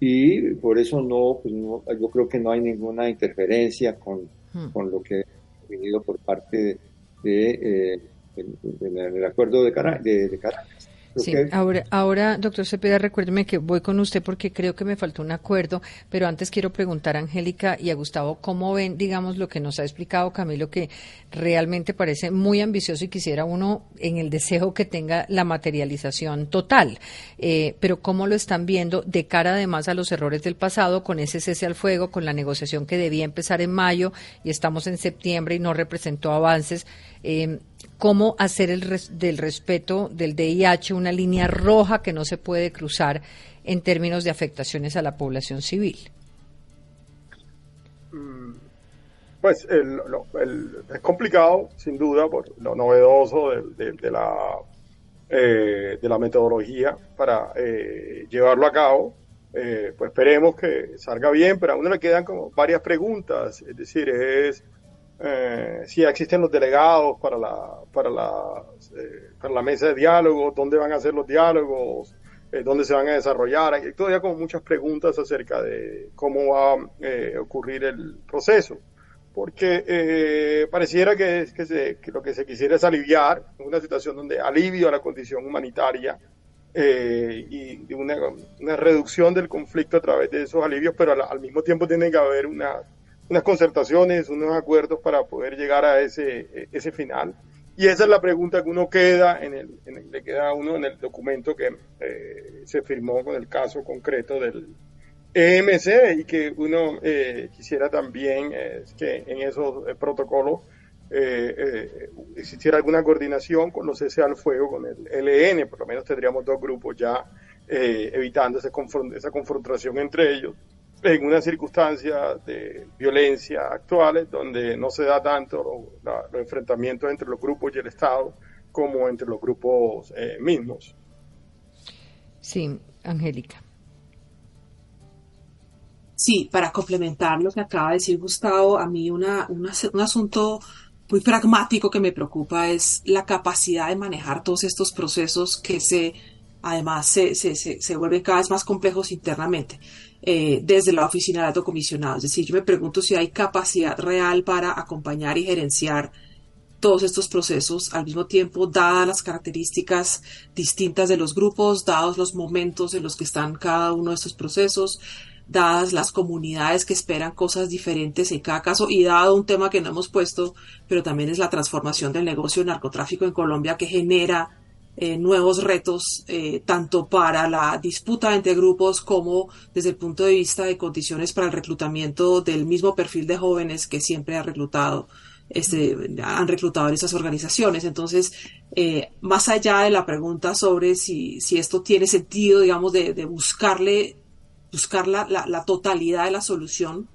y por eso no, pues no yo creo que no hay ninguna interferencia con, hmm. con lo que ha venido por parte de, de, eh, de, de, del acuerdo de, Cara, de Caracas. Sí, ahora, ahora, doctor Cepeda, recuérdeme que voy con usted porque creo que me faltó un acuerdo, pero antes quiero preguntar a Angélica y a Gustavo cómo ven, digamos, lo que nos ha explicado Camilo, que realmente parece muy ambicioso y quisiera uno en el deseo que tenga la materialización total. Eh, pero cómo lo están viendo de cara además a los errores del pasado, con ese cese al fuego, con la negociación que debía empezar en mayo y estamos en septiembre y no representó avances. Eh, cómo hacer el res, del respeto del DIH una línea roja que no se puede cruzar en términos de afectaciones a la población civil. Pues el, es complicado, sin duda, por lo novedoso de, eh, la metodología para eh, llevarlo a cabo. Eh, pues esperemos que salga bien, pero a uno le quedan como varias preguntas. Es decir, es eh, si existen los delegados para la, para, la, eh, para la mesa de diálogo, dónde van a ser los diálogos, eh, dónde se van a desarrollar. Hay todavía como muchas preguntas acerca de cómo va a eh, ocurrir el proceso. porque eh, pareciera que, que, se, que, lo que se quisiera es aliviar una situación donde alivio a la condición humanitaria y una, una, reducción del conflicto a través de esos alivios, pero al mismo tiempo tiene que haber una, unas concertaciones, unos acuerdos para poder llegar a ese, ese final. Y esa es la pregunta que uno queda en el, en el le queda a uno en el documento que eh, se firmó con el caso concreto del EMC y que uno eh, quisiera también eh, que en esos eh, protocolos eh, existiera alguna coordinación con los cese al fuego, con el LN, por lo menos tendríamos dos grupos ya evitando ese confront esa confrontación entre ellos en una circunstancia de violencia actuales donde no se da tanto los enfrentamientos entre los grupos y el Estado como entre los grupos eh, mismos. Sí, Angélica. Sí, para complementar lo que acaba de decir Gustavo, a mí una, una, un asunto muy pragmático que me preocupa es la capacidad de manejar todos estos procesos que se además se, se, se, se vuelven cada vez más complejos internamente eh, desde la oficina de alto comisionado. Es decir, yo me pregunto si hay capacidad real para acompañar y gerenciar todos estos procesos al mismo tiempo, dadas las características distintas de los grupos, dados los momentos en los que están cada uno de estos procesos, dadas las comunidades que esperan cosas diferentes en cada caso y dado un tema que no hemos puesto, pero también es la transformación del negocio de narcotráfico en Colombia que genera eh, nuevos retos, eh, tanto para la disputa entre grupos como desde el punto de vista de condiciones para el reclutamiento del mismo perfil de jóvenes que siempre ha reclutado, este, han reclutado en esas organizaciones. Entonces, eh, más allá de la pregunta sobre si, si esto tiene sentido, digamos, de, de buscarle, buscar la, la, la, totalidad de la solución,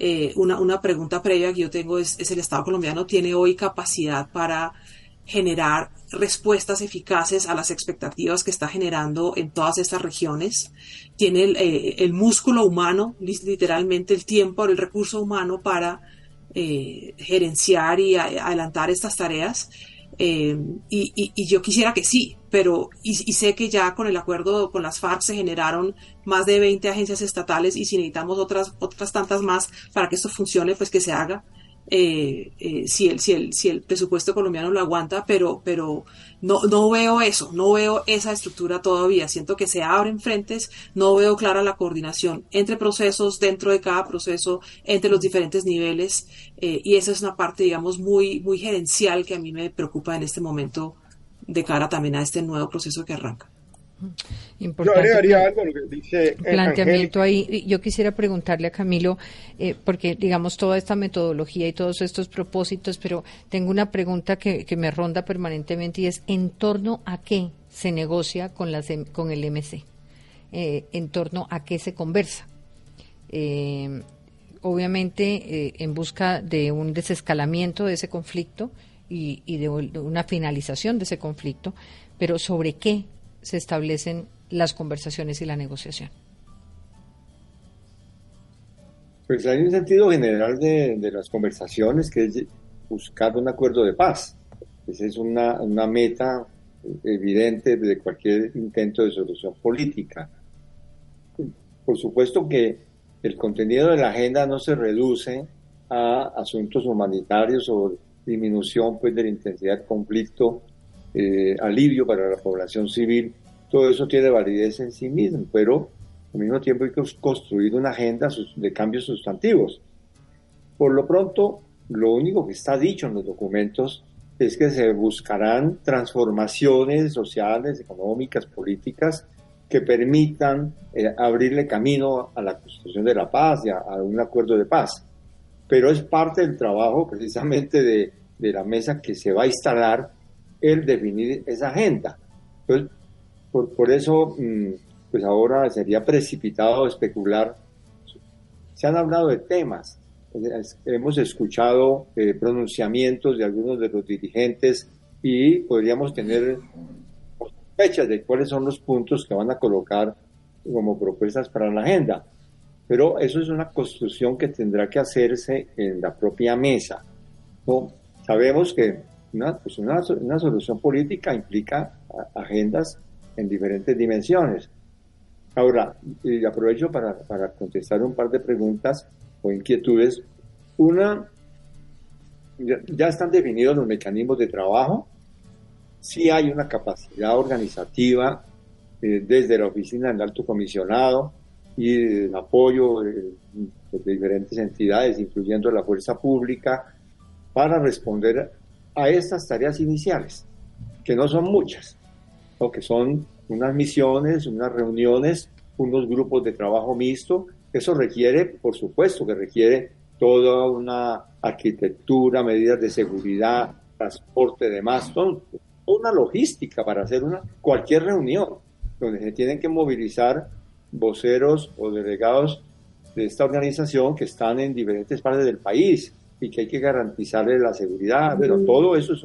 eh, una, una pregunta previa que yo tengo es, es el Estado colombiano tiene hoy capacidad para generar respuestas eficaces a las expectativas que está generando en todas estas regiones. Tiene el, eh, músculo humano, literalmente el tiempo, el recurso humano para eh, gerenciar y adelantar estas tareas. Eh, y, y, y, yo quisiera que sí, pero y, y, sé que ya con el acuerdo con las FARC se generaron más de 20 agencias estatales y si necesitamos otras, otras tantas más para que esto funcione, pues que se haga eh, eh, si, el, si, el, si el presupuesto colombiano lo aguanta, pero, pero no, no veo eso, no veo esa estructura todavía. Siento que se abren frentes, no veo clara la coordinación entre procesos, dentro de cada proceso, entre los diferentes niveles, eh, y esa es una parte, digamos, muy, muy gerencial que a mí me preocupa en este momento de cara también a este nuevo proceso que arranca. Importante yo agregaría algo lo que dice planteamiento ahí. Yo quisiera preguntarle a Camilo, eh, porque digamos toda esta metodología y todos estos propósitos, pero tengo una pregunta que, que, me ronda permanentemente y es en torno a qué se negocia con, las, con el MC, eh, en torno a qué se conversa. Eh, obviamente en busca de un desescalamiento de ese conflicto y, y de una finalización de ese conflicto, pero sobre qué se establecen las conversaciones y la negociación? Pues hay un sentido general de, las conversaciones que es buscar un acuerdo de paz. Esa es una, una meta evidente de cualquier intento de solución política. Por supuesto que el contenido de la agenda no se reduce a asuntos humanitarios o disminución pues, de la intensidad del conflicto eh, alivio para la población civil, todo eso tiene validez en sí mismo, pero al mismo tiempo hay que construir una agenda de cambios sustantivos. Por lo pronto, lo único que está dicho en los documentos es que se buscarán transformaciones sociales, económicas, políticas que permitan eh, abrirle camino a la construcción de la paz y a, un acuerdo de paz. Pero es parte del trabajo precisamente de la mesa que se va a instalar el definir esa agenda. Entonces, por, por eso, mm, pues ahora sería precipitado especular. Se han hablado de temas, hemos escuchado eh, pronunciamientos de algunos de los dirigentes y podríamos tener fechas de cuáles son los puntos que van a colocar como propuestas para la agenda. Pero eso es una construcción que tendrá que hacerse en la propia mesa. Sabemos que una, pues una, una, solución política implica agendas en diferentes dimensiones. Ahora, aprovecho para, para, contestar un par de preguntas o inquietudes. Una ya, están definidos los mecanismos de trabajo, sí hay una capacidad organizativa eh, desde la oficina del alto comisionado y el apoyo de, de diferentes entidades, incluyendo la fuerza pública, para responder a estas tareas iniciales, que no son muchas, o que son unas misiones, unas reuniones, unos grupos de trabajo mixto. Eso requiere, por supuesto, que requiere toda una arquitectura, medidas de seguridad, transporte de son una logística para hacer una cualquier reunión donde se tienen que movilizar voceros o delegados de esta organización que están en diferentes partes del país y que hay que garantizarle la seguridad. Bueno, todo eso es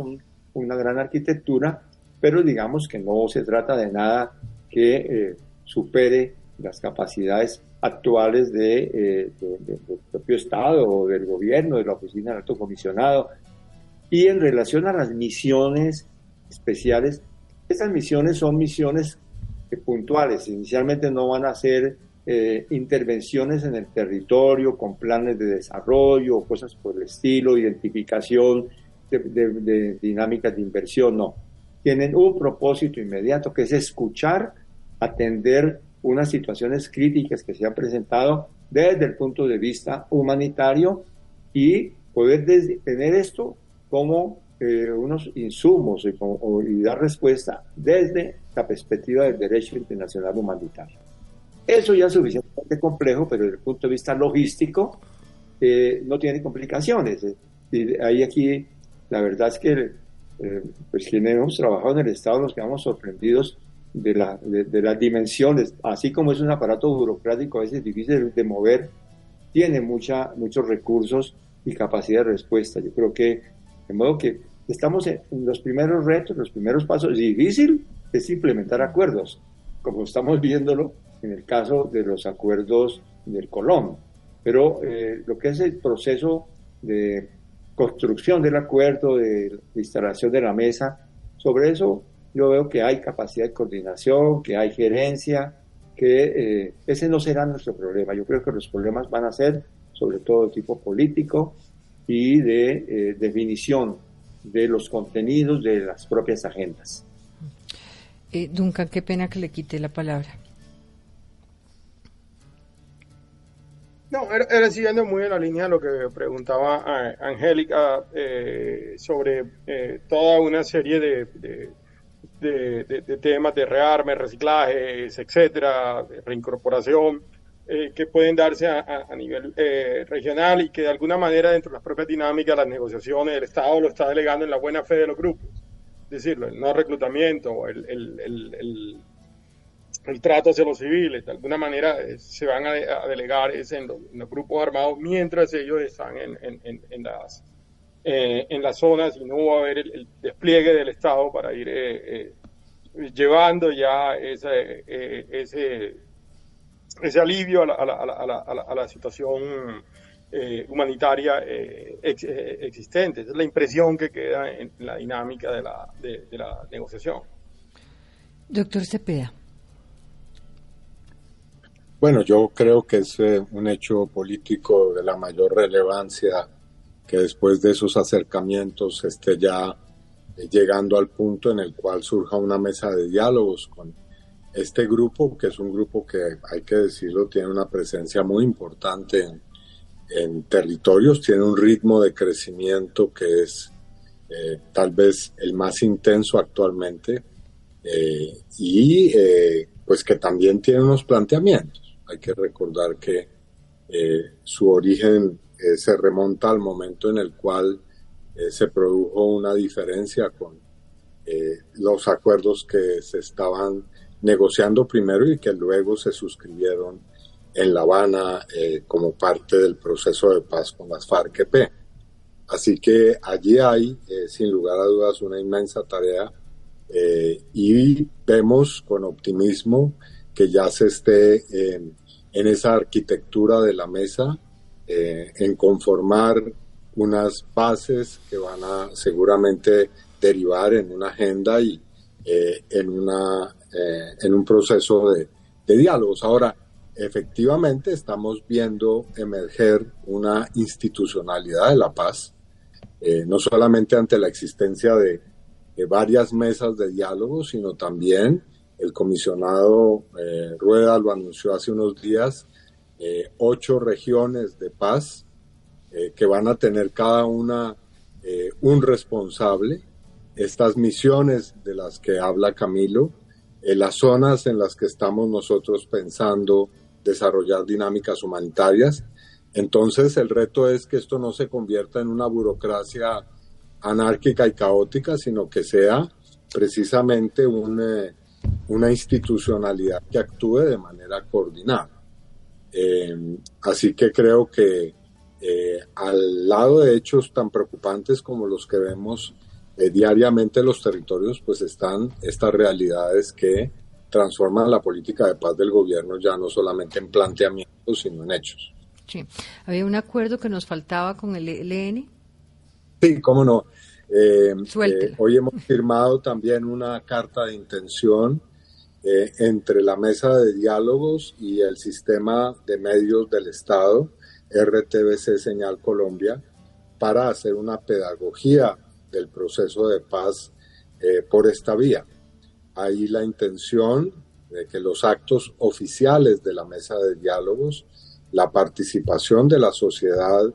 una gran arquitectura, pero digamos que no se trata de nada que eh, supere las capacidades actuales de, eh, del propio Estado o del gobierno, de la Oficina del Alto Comisionado. Y en relación a las misiones especiales, estas misiones son misiones puntuales. Inicialmente no van a ser eh, intervenciones en el territorio con planes de desarrollo o cosas por el estilo, identificación de, de dinámicas de inversión, no. Tienen un propósito inmediato que es escuchar, atender unas situaciones críticas que se han presentado desde el punto de vista humanitario y poder tener esto como eh, unos insumos y, dar respuesta desde la perspectiva del derecho internacional humanitario. Eso ya es suficientemente complejo, pero desde el punto de vista logístico eh, no tiene complicaciones. Y ahí aquí, la verdad es que eh, pues quienes hemos trabajado en el Estado nos quedamos sorprendidos de, la, de, las dimensiones, así como es un aparato burocrático a veces difícil de mover, tiene mucha, muchos recursos y capacidad de respuesta. Yo creo que, de modo que estamos en los primeros retos, los primeros pasos. Difícil es implementar acuerdos, como estamos viéndolo en el caso de los acuerdos del Colón. Pero eh, lo que es el proceso de construcción del acuerdo, de instalación de la mesa, sobre eso yo veo que hay capacidad de coordinación, que hay gerencia, que eh, ese no será nuestro problema. Yo creo que los problemas van a ser sobre todo de tipo político y de eh, definición de los contenidos de las propias agendas. Eh, Duncan, qué pena que le quite la palabra. No, era, siguiendo muy en la línea de lo que preguntaba eh, Angélica sobre toda una serie de de, temas de rearme, reciclajes, etcétera, de reincorporación, eh, que pueden darse a, nivel eh, regional y que de alguna manera dentro de las propias dinámicas, las negociaciones, el Estado lo está delegando en la buena fe de los grupos. Es decir, el no reclutamiento, el, el, el, trato hacia los civiles, de alguna manera eh, se van a, delegar en, los, grupos armados mientras ellos están en, en, en las eh, en las zonas y no va a haber el, despliegue del Estado para ir eh, llevando ya ese, ese, ese alivio a la, a la, a la, a la situación humanitaria existente. Esa es la impresión que queda en la dinámica de la, de, de la negociación. Doctor Cepeda. Bueno, yo creo que es un hecho político de la mayor relevancia que después de esos acercamientos esté ya eh, llegando al punto en el cual surja una mesa de diálogos con este grupo, que es un grupo que hay que decirlo, tiene una presencia muy importante en, territorios, tiene un ritmo de crecimiento que es eh, tal vez el más intenso actualmente eh, y pues que también tiene unos planteamientos. Hay que recordar que su origen eh, se remonta al momento en el cual eh, se produjo una diferencia con eh, los acuerdos que se estaban negociando primero y que luego se suscribieron en La Habana como parte del proceso de paz con las FARC-EP. Así que allí hay, sin lugar a dudas, una inmensa tarea y vemos con optimismo que ya se esté en esa arquitectura de la mesa eh, en conformar unas bases que van a seguramente derivar en una agenda y eh, en, una, eh, en un proceso de, diálogos. Ahora, efectivamente estamos viendo emerger una institucionalidad de la paz eh, no solamente ante la existencia de, varias mesas de diálogo, sino también el comisionado eh, Rueda lo anunció hace unos días, eh, ocho regiones de paz que van a tener cada una un responsable. Estas misiones de las que habla Camilo, las zonas en las que estamos nosotros pensando desarrollar dinámicas humanitarias, entonces el reto es que esto no se convierta en una burocracia anárquica y caótica, sino que sea precisamente un, eh, una institucionalidad que actúe de manera coordinada. Eh, así que creo que eh, al lado de hechos tan preocupantes como los que vemos diariamente en los territorios, pues están estas realidades que transforman la política de paz del gobierno ya no solamente en planteamientos, sino en hechos. Sí. ¿Había un acuerdo que nos faltaba con el ELN? Sí, cómo no. Eh, eh, hoy hemos firmado también una carta de intención eh, entre la mesa de diálogos y el sistema de medios del Estado, RTBC Señal Colombia, para hacer una pedagogía del proceso de paz por esta vía. Ahí la intención de que los actos oficiales de la mesa de diálogos la participación de la sociedad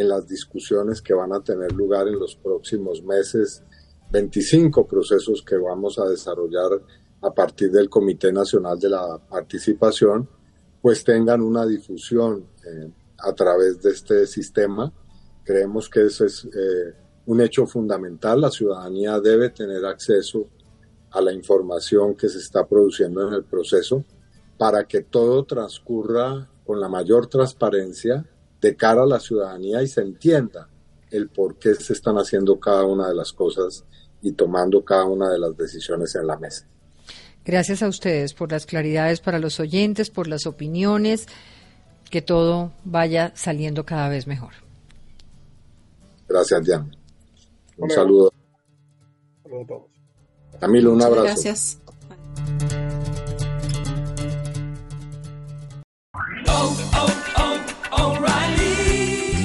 en las discusiones que van a tener lugar en los próximos meses, 25 procesos que vamos a desarrollar a partir del Comité Nacional de la Participación, pues tengan una difusión eh, a través de este sistema. Creemos que ese es eh, un hecho fundamental. La ciudadanía debe tener acceso a la información que se está produciendo en el proceso para que todo transcurra con la mayor transparencia de cara a la ciudadanía y se entienda el por qué se están haciendo cada una de las cosas y tomando cada una de las decisiones en la mesa. Gracias a ustedes por las claridades para los oyentes, por las opiniones, que todo vaya saliendo cada vez mejor. Gracias, Diana. Un saludo. a todos. Camilo, un abrazo. Gracias.